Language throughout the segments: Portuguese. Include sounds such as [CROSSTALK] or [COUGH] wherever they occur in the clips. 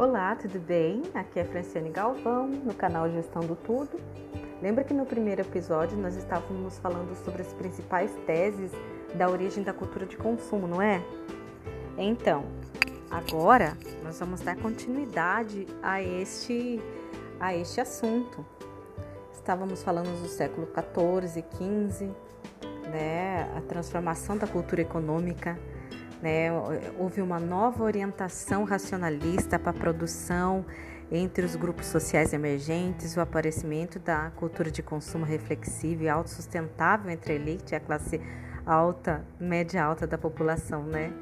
Olá, tudo bem? Aqui é Franciane Galvão, no canal Gestão do Tudo. Lembra que no primeiro episódio nós estávamos falando sobre as principais teses da origem da cultura de consumo, não é? Então, agora nós vamos dar continuidade a este, a este assunto. Estávamos falando do século 14, 15, né? A transformação da cultura econômica né? Houve uma nova orientação racionalista para a produção entre os grupos sociais emergentes, o aparecimento da cultura de consumo reflexivo e autossustentável entre a elite e a classe alta, média alta da população, né?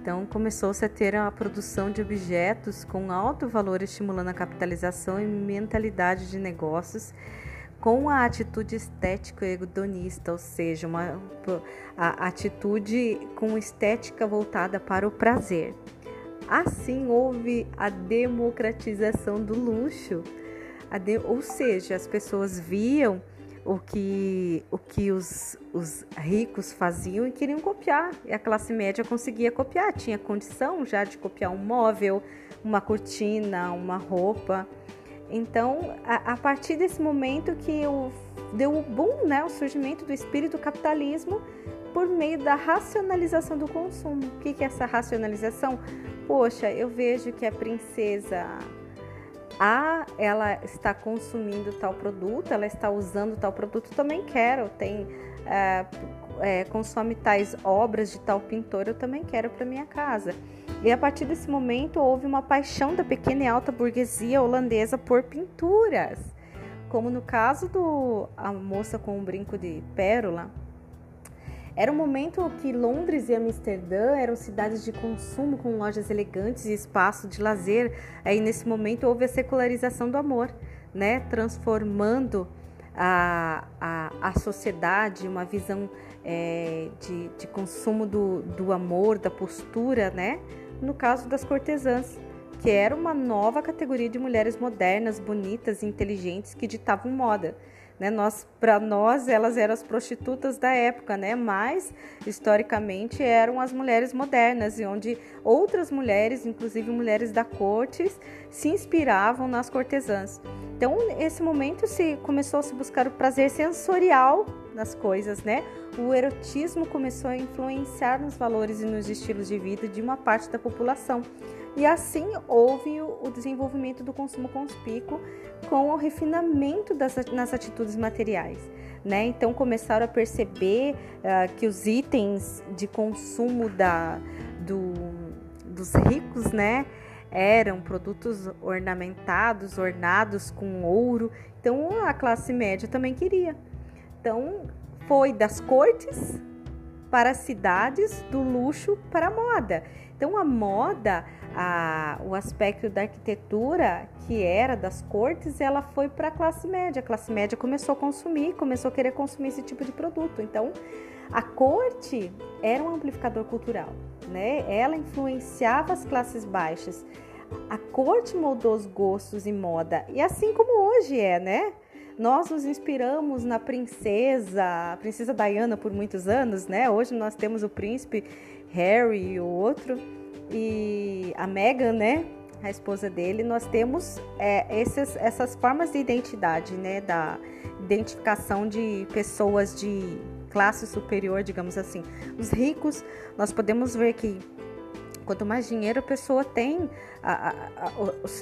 Então começou-se a ter a produção de objetos com alto valor estimulando a capitalização e mentalidade de negócios com a atitude estético hedonista, ou seja, uma atitude com estética voltada para o prazer. Assim houve a democratização do luxo, de, ou seja, as pessoas viam o que, o que os, os ricos faziam e queriam copiar. E a classe média conseguia copiar, tinha condição já de copiar um móvel, uma cortina, uma roupa. Então, a, a partir desse momento que o, deu o boom, né, o surgimento do espírito capitalismo por meio da racionalização do consumo. O que, que é essa racionalização? Poxa, eu vejo que a princesa A, ela está consumindo tal produto, ela está usando tal produto, também quero. Tem é, é, consome tais obras de tal pintor, eu também quero para minha casa. E a partir desse momento houve uma paixão da pequena e alta burguesia holandesa por pinturas, como no caso do a moça com um brinco de pérola. Era um momento que Londres e Amsterdã eram cidades de consumo com lojas elegantes e espaço de lazer. Aí nesse momento houve a secularização do amor, né, transformando a, a, a sociedade, uma visão é, de, de consumo do, do amor, da postura, né? No caso das cortesãs, que era uma nova categoria de mulheres modernas, bonitas e inteligentes que ditavam moda. Né? Nós, para nós, elas eram as prostitutas da época, né? mas historicamente eram as mulheres modernas, e onde outras mulheres, inclusive mulheres da corte, se inspiravam nas cortesãs. Então, nesse momento se começou a se buscar o prazer sensorial nas coisas, né? O erotismo começou a influenciar nos valores e nos estilos de vida de uma parte da população. E assim houve o desenvolvimento do consumo conspícuo com o refinamento das, nas atitudes materiais. Né? Então começaram a perceber uh, que os itens de consumo da, do, dos ricos, né, eram produtos ornamentados, ornados com ouro. Então a classe média também queria. Então foi das cortes para cidades, do luxo para a moda. Então a moda, a, o aspecto da arquitetura que era das cortes, ela foi para a classe média. A classe média começou a consumir, começou a querer consumir esse tipo de produto. Então a corte era um amplificador cultural, né? Ela influenciava as classes baixas. A corte moldou os gostos e moda, e assim como hoje é, né? Nós nos inspiramos na princesa, a princesa Diana por muitos anos, né? Hoje nós temos o príncipe Harry e o outro, e a Meghan, né? A esposa dele, nós temos é, esses, essas formas de identidade, né? Da identificação de pessoas de classe superior, digamos assim. Os ricos, nós podemos ver que quanto mais dinheiro a pessoa tem, a, a, a,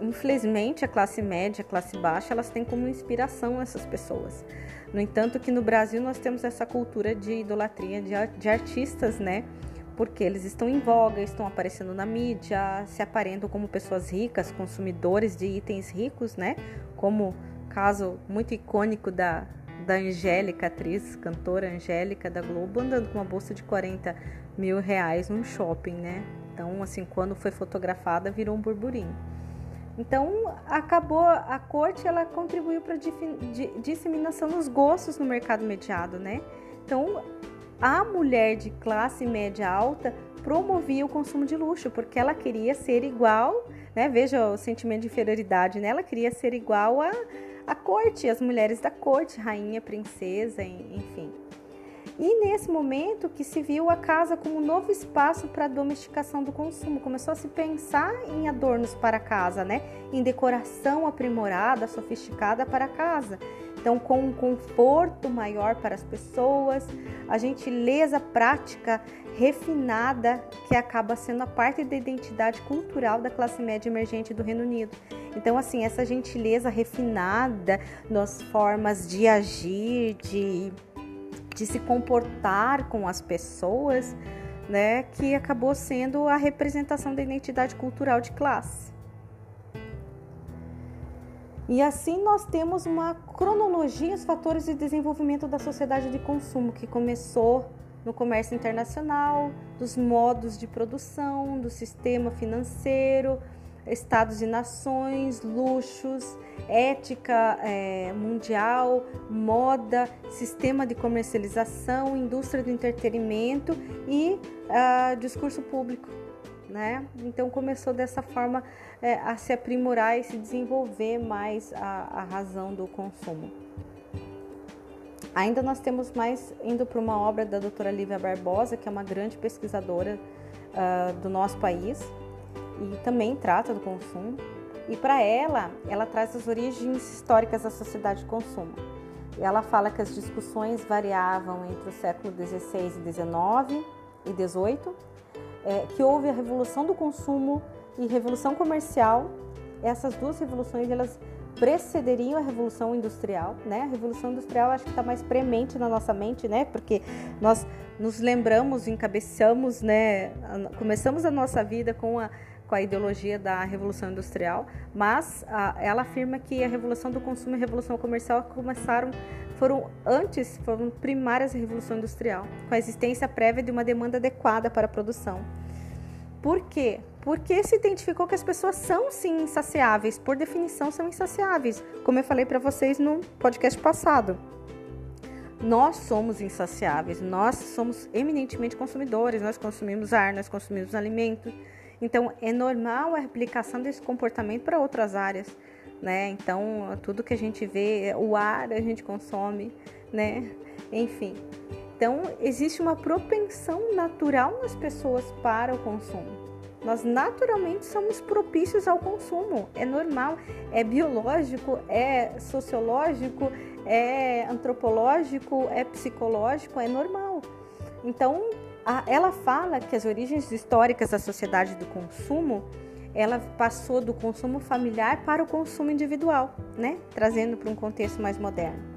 infelizmente a classe média, a classe baixa, elas têm como inspiração essas pessoas. No entanto, que no Brasil nós temos essa cultura de idolatria de, de artistas, né? Porque eles estão em voga, estão aparecendo na mídia, se aparentam como pessoas ricas, consumidores de itens ricos, né? Como caso muito icônico da, da Angélica, atriz, cantora Angélica da Globo, andando com uma bolsa de 40 mil reais num shopping, né? Então, assim, quando foi fotografada, virou um burburinho. Então, acabou a corte, ela contribuiu para a disseminação dos gostos no mercado mediado, né? Então, a mulher de classe média alta promovia o consumo de luxo, porque ela queria ser igual, né? Veja o sentimento de inferioridade, né? Ela queria ser igual a, a corte, as mulheres da corte, rainha, princesa, enfim. E nesse momento que se viu a casa como um novo espaço para a domesticação do consumo, começou a se pensar em adornos para a casa, né? Em decoração aprimorada, sofisticada para a casa. Então, com um conforto maior para as pessoas, a gentileza prática refinada que acaba sendo a parte da identidade cultural da classe média emergente do Reino Unido. Então, assim, essa gentileza refinada nas formas de agir, de, de se comportar com as pessoas, né, que acabou sendo a representação da identidade cultural de classe. E assim nós temos uma cronologia os fatores de desenvolvimento da sociedade de consumo que começou no comércio internacional, dos modos de produção, do sistema financeiro, estados e nações, luxos, ética é, mundial, moda, sistema de comercialização, indústria do entretenimento e uh, discurso público. Né? Então começou dessa forma é, a se aprimorar e se desenvolver mais a, a razão do consumo. Ainda nós temos mais indo para uma obra da doutora Lívia Barbosa, que é uma grande pesquisadora uh, do nosso país e também trata do consumo. E para ela, ela traz as origens históricas da sociedade de consumo. Ela fala que as discussões variavam entre o século XVI e XIX e XVIII, é, que houve a revolução do consumo e revolução comercial. Essas duas revoluções elas precederiam a revolução industrial, né? A revolução industrial acho que está mais premente na nossa mente, né? Porque nós nos lembramos, encabeçamos, né? Começamos a nossa vida com a com a ideologia da revolução industrial, mas a, ela afirma que a revolução do consumo e a revolução comercial começaram foram antes, foram primárias à revolução industrial, com a existência prévia de uma demanda adequada para a produção. Por quê? Porque se identificou que as pessoas são sim insaciáveis, por definição são insaciáveis, como eu falei para vocês no podcast passado. Nós somos insaciáveis, nós somos eminentemente consumidores, nós consumimos ar, nós consumimos alimentos. Então é normal a replicação desse comportamento para outras áreas, né? Então tudo que a gente vê, o ar a gente consome, né? Enfim. Então existe uma propensão natural nas pessoas para o consumo. Nós naturalmente somos propícios ao consumo, é normal, é biológico, é sociológico, é antropológico, é psicológico, é normal. Então, ela fala que as origens históricas da sociedade do consumo, ela passou do consumo familiar para o consumo individual, né? Trazendo para um contexto mais moderno.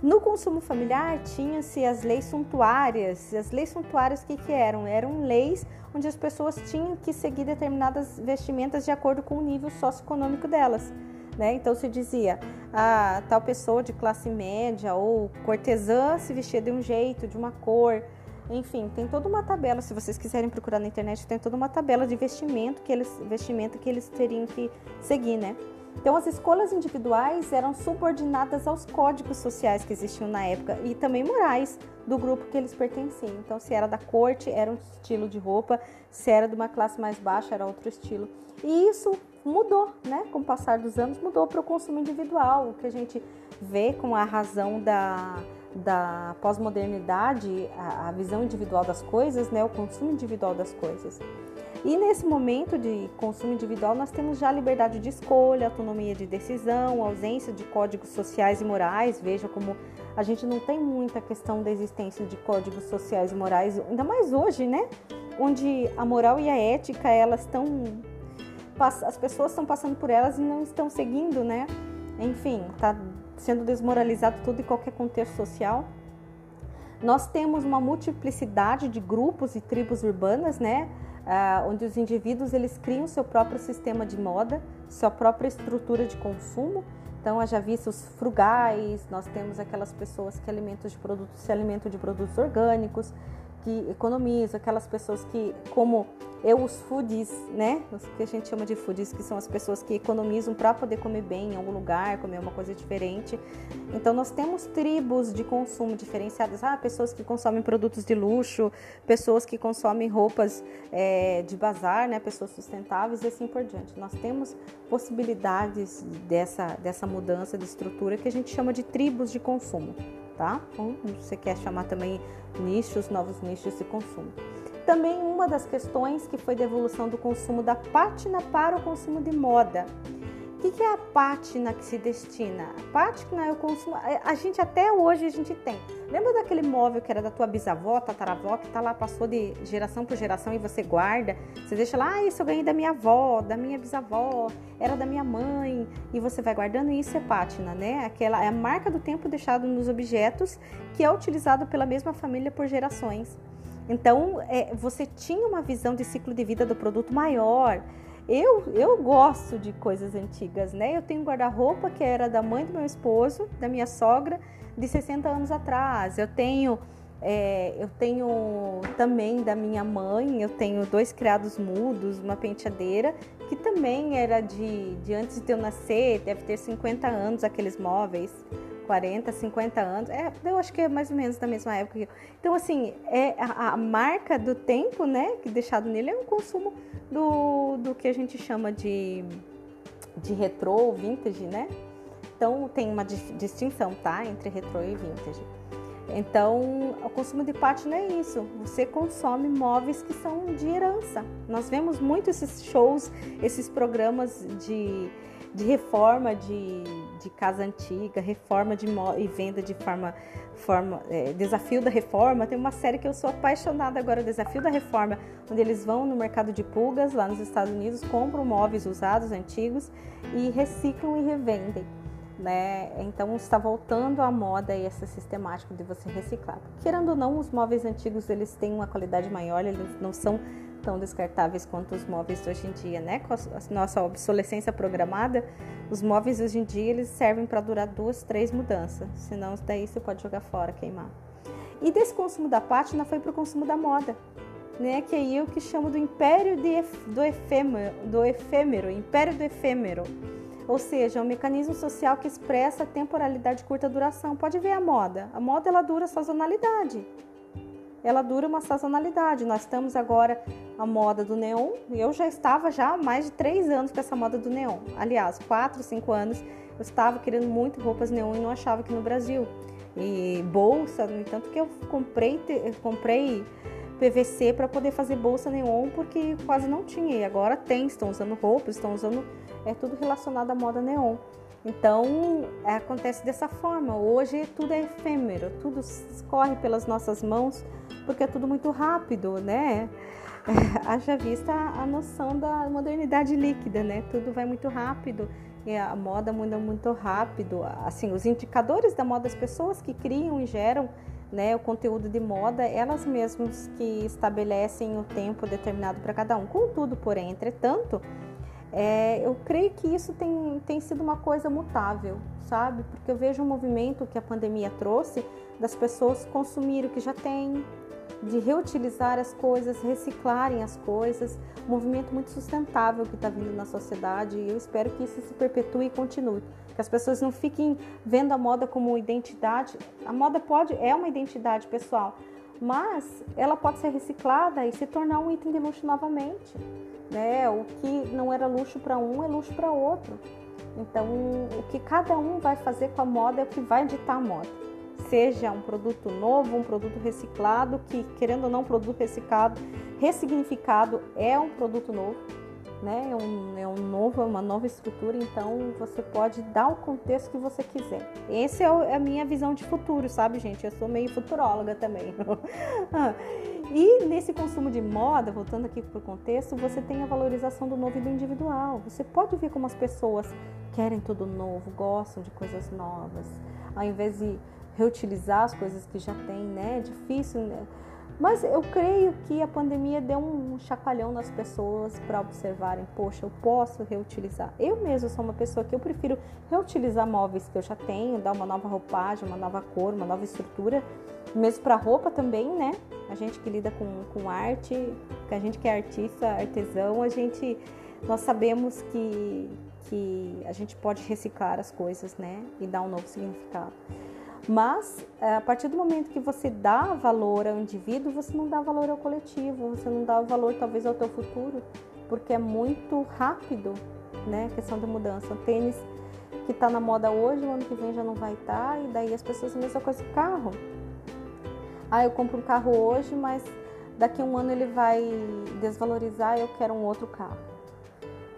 No consumo familiar tinha-se as leis suntuárias. As leis suntuárias que, que eram? Eram leis onde as pessoas tinham que seguir determinadas vestimentas de acordo com o nível socioeconômico delas. Né? Então se dizia, a ah, tal pessoa de classe média ou cortesã se vestia de um jeito, de uma cor, enfim, tem toda uma tabela. Se vocês quiserem procurar na internet, tem toda uma tabela de vestimento que eles, vestimenta que eles teriam que seguir, né? Então, as escolhas individuais eram subordinadas aos códigos sociais que existiam na época e também morais do grupo que eles pertenciam. Então, se era da corte, era um estilo de roupa, se era de uma classe mais baixa, era outro estilo. E isso mudou, né? Com o passar dos anos, mudou para o consumo individual, o que a gente vê com a razão da, da pós-modernidade, a, a visão individual das coisas, né? O consumo individual das coisas. E nesse momento de consumo individual, nós temos já liberdade de escolha, autonomia de decisão, ausência de códigos sociais e morais. Veja como a gente não tem muita questão da existência de códigos sociais e morais, ainda mais hoje, né? Onde a moral e a ética, elas estão. As pessoas estão passando por elas e não estão seguindo, né? Enfim, está sendo desmoralizado tudo em qualquer contexto social. Nós temos uma multiplicidade de grupos e tribos urbanas, né? uh, onde os indivíduos eles criam seu próprio sistema de moda, sua própria estrutura de consumo. Então, já visto os frugais, nós temos aquelas pessoas que alimentam de produtos, se alimentam de produtos orgânicos, que economizam, aquelas pessoas que, como e os foodies, né? Os que a gente chama de foodies, que são as pessoas que economizam para poder comer bem em algum lugar, comer uma coisa diferente. Então nós temos tribos de consumo diferenciadas. Ah, pessoas que consomem produtos de luxo, pessoas que consomem roupas é, de bazar, né? Pessoas sustentáveis e assim por diante. Nós temos possibilidades dessa, dessa mudança de estrutura que a gente chama de tribos de consumo, tá? Ou você quer chamar também nichos, novos nichos de consumo. Também uma das questões que foi da evolução do consumo da pátina para o consumo de moda. O que é a pátina que se destina? A pátina é o consumo. É, a gente até hoje a gente tem. Lembra daquele móvel que era da tua bisavó, tataravó, que tá lá, passou de geração por geração e você guarda? Você deixa lá, ah, isso eu ganhei da minha avó, da minha bisavó, era da minha mãe, e você vai guardando, e isso é pátina, né? Aquela é a marca do tempo deixado nos objetos que é utilizado pela mesma família por gerações. Então, é, você tinha uma visão de ciclo de vida do produto maior. Eu, eu gosto de coisas antigas, né? Eu tenho um guarda-roupa que era da mãe do meu esposo, da minha sogra, de 60 anos atrás. Eu tenho, é, eu tenho também da minha mãe, eu tenho dois criados mudos, uma penteadeira, que também era de, de antes de eu nascer, deve ter 50 anos aqueles móveis. 40, 50 anos. É, eu acho que é mais ou menos da mesma época. Então, assim, é a, a marca do tempo, né, que deixado nele é um consumo do, do que a gente chama de, de retrô, vintage, né? Então, tem uma distinção, tá, entre retrô e vintage. Então, o consumo de pátina é isso. Você consome móveis que são de herança. Nós vemos muito esses shows, esses programas de, de reforma de, de casa antiga, reforma de e venda de forma, forma é, desafio da reforma. Tem uma série que eu sou apaixonada agora, Desafio da Reforma, onde eles vão no mercado de pulgas lá nos Estados Unidos, compram móveis usados, antigos e reciclam e revendem. Né? Então está voltando à moda essa sistemática de você reciclar. Querendo ou não, os móveis antigos eles têm uma qualidade maior, eles não são tão descartáveis quanto os móveis de hoje em dia, né? Com a nossa obsolescência programada, os móveis hoje em dia eles servem para durar duas, três mudanças, senão daí você pode jogar fora, queimar. E desse consumo da pátina foi para o consumo da moda, né? Que é o que chamo do império de, do efêmero, do efêmero, império do efêmero. Ou seja, é um mecanismo social que expressa a temporalidade de curta duração. Pode ver a moda. A moda ela dura sazonalidade ela dura uma sazonalidade. Nós estamos agora a moda do neon. Eu já estava já há mais de três anos com essa moda do neon. Aliás, quatro, cinco anos eu estava querendo muito roupas neon e não achava que no Brasil. E bolsa, no entanto que eu comprei, comprei PVC para poder fazer bolsa neon porque quase não tinha. E agora tem, estão usando roupas, estão usando é tudo relacionado à moda neon. Então é, acontece dessa forma. Hoje tudo é efêmero, tudo escorre pelas nossas mãos porque é tudo muito rápido, né? [LAUGHS] Haja vista a noção da modernidade líquida, né? Tudo vai muito rápido a moda muda muito rápido. Assim, os indicadores da moda, as pessoas que criam e geram né, o conteúdo de moda, elas mesmas que estabelecem o tempo determinado para cada um. Contudo, porém, entretanto, é, eu creio que isso tem, tem sido uma coisa mutável, sabe? Porque eu vejo um movimento que a pandemia trouxe das pessoas consumirem o que já tem, de reutilizar as coisas, reciclarem as coisas, um movimento muito sustentável que está vindo na sociedade e eu espero que isso se perpetue e continue. Que as pessoas não fiquem vendo a moda como identidade. A moda pode é uma identidade pessoal, mas ela pode ser reciclada e se tornar um item de luxo novamente. Né? O que não era luxo para um é luxo para outro. Então, o que cada um vai fazer com a moda é o que vai ditar a moda seja um produto novo, um produto reciclado, que querendo ou não, um produto reciclado, ressignificado é um produto novo, né? É um, é um novo, é uma nova estrutura, então você pode dar o contexto que você quiser. Essa é, é a minha visão de futuro, sabe, gente? Eu sou meio futuróloga também. [LAUGHS] e nesse consumo de moda, voltando aqui para o contexto, você tem a valorização do novo e do individual. Você pode ver como as pessoas querem tudo novo, gostam de coisas novas, ao invés de reutilizar as coisas que já tem, né? É difícil, né? Mas eu creio que a pandemia deu um chacoalhão nas pessoas para observarem, poxa, eu posso reutilizar. Eu mesma sou uma pessoa que eu prefiro reutilizar móveis que eu já tenho, dar uma nova roupagem, uma nova cor, uma nova estrutura, Mesmo para roupa também, né? A gente que lida com, com arte, que a gente que é artista, artesão, a gente nós sabemos que, que a gente pode reciclar as coisas, né? E dar um novo significado. Mas eh, a partir do momento que você dá valor ao indivíduo, você não dá valor ao coletivo, você não dá valor talvez ao teu futuro, porque é muito rápido, né? A questão da mudança. O tênis que está na moda hoje, o ano que vem já não vai estar, tá, e daí as pessoas a mesma coisa com carro. Ah, eu compro um carro hoje, mas daqui a um ano ele vai desvalorizar eu quero um outro carro.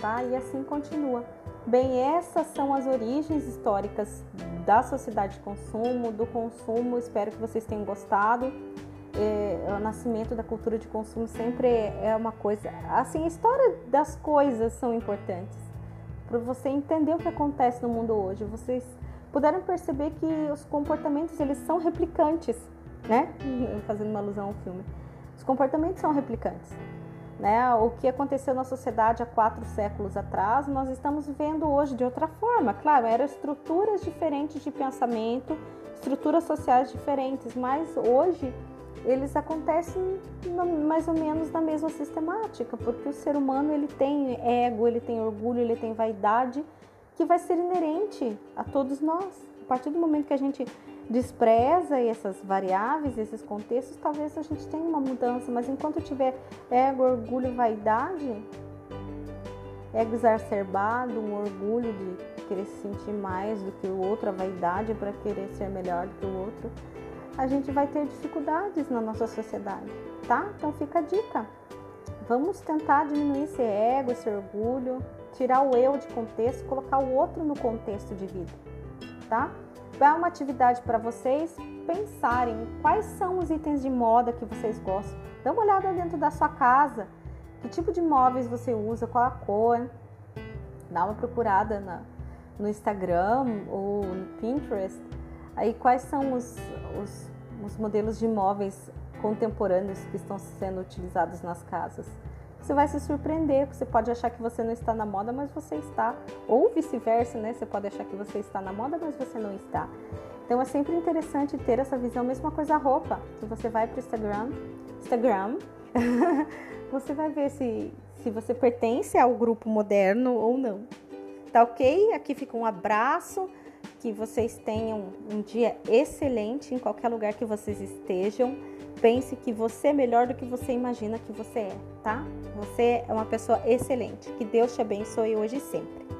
Tá? E assim continua. Bem, essas são as origens históricas da sociedade de consumo, do consumo. Espero que vocês tenham gostado. É, o nascimento da cultura de consumo sempre é uma coisa. Assim, a história das coisas são importantes para você entender o que acontece no mundo hoje. Vocês puderam perceber que os comportamentos eles são replicantes, né? [LAUGHS] Fazendo uma alusão ao filme. Os comportamentos são replicantes. Né? O que aconteceu na sociedade há quatro séculos atrás, nós estamos vivendo hoje de outra forma. Claro, eram estruturas diferentes de pensamento, estruturas sociais diferentes, mas hoje eles acontecem mais ou menos na mesma sistemática, porque o ser humano ele tem ego, ele tem orgulho, ele tem vaidade que vai ser inerente a todos nós. A partir do momento que a gente despreza essas variáveis, esses contextos, talvez a gente tenha uma mudança, mas enquanto tiver ego, orgulho, vaidade, ego exacerbado, um orgulho de querer se sentir mais do que o outro, a vaidade para querer ser melhor do que o outro, a gente vai ter dificuldades na nossa sociedade, tá? Então fica a dica. Vamos tentar diminuir esse ego, esse orgulho, tirar o eu de contexto, colocar o outro no contexto de vida, tá? Dá uma atividade para vocês pensarem quais são os itens de moda que vocês gostam. Dá uma olhada dentro da sua casa, que tipo de móveis você usa, qual a cor. Dá uma procurada na, no Instagram ou no Pinterest. Aí quais são os, os, os modelos de móveis contemporâneos que estão sendo utilizados nas casas você vai se surpreender. Você pode achar que você não está na moda, mas você está. Ou vice-versa, né? Você pode achar que você está na moda, mas você não está. Então é sempre interessante ter essa visão. Mesma coisa a roupa. Se você vai para o Instagram, Instagram, [LAUGHS] você vai ver se, se você pertence ao grupo moderno ou não. Tá ok? Aqui fica um abraço. Que vocês tenham um dia excelente em qualquer lugar que vocês estejam. Pense que você é melhor do que você imagina que você é, tá? Você é uma pessoa excelente. Que Deus te abençoe hoje e sempre.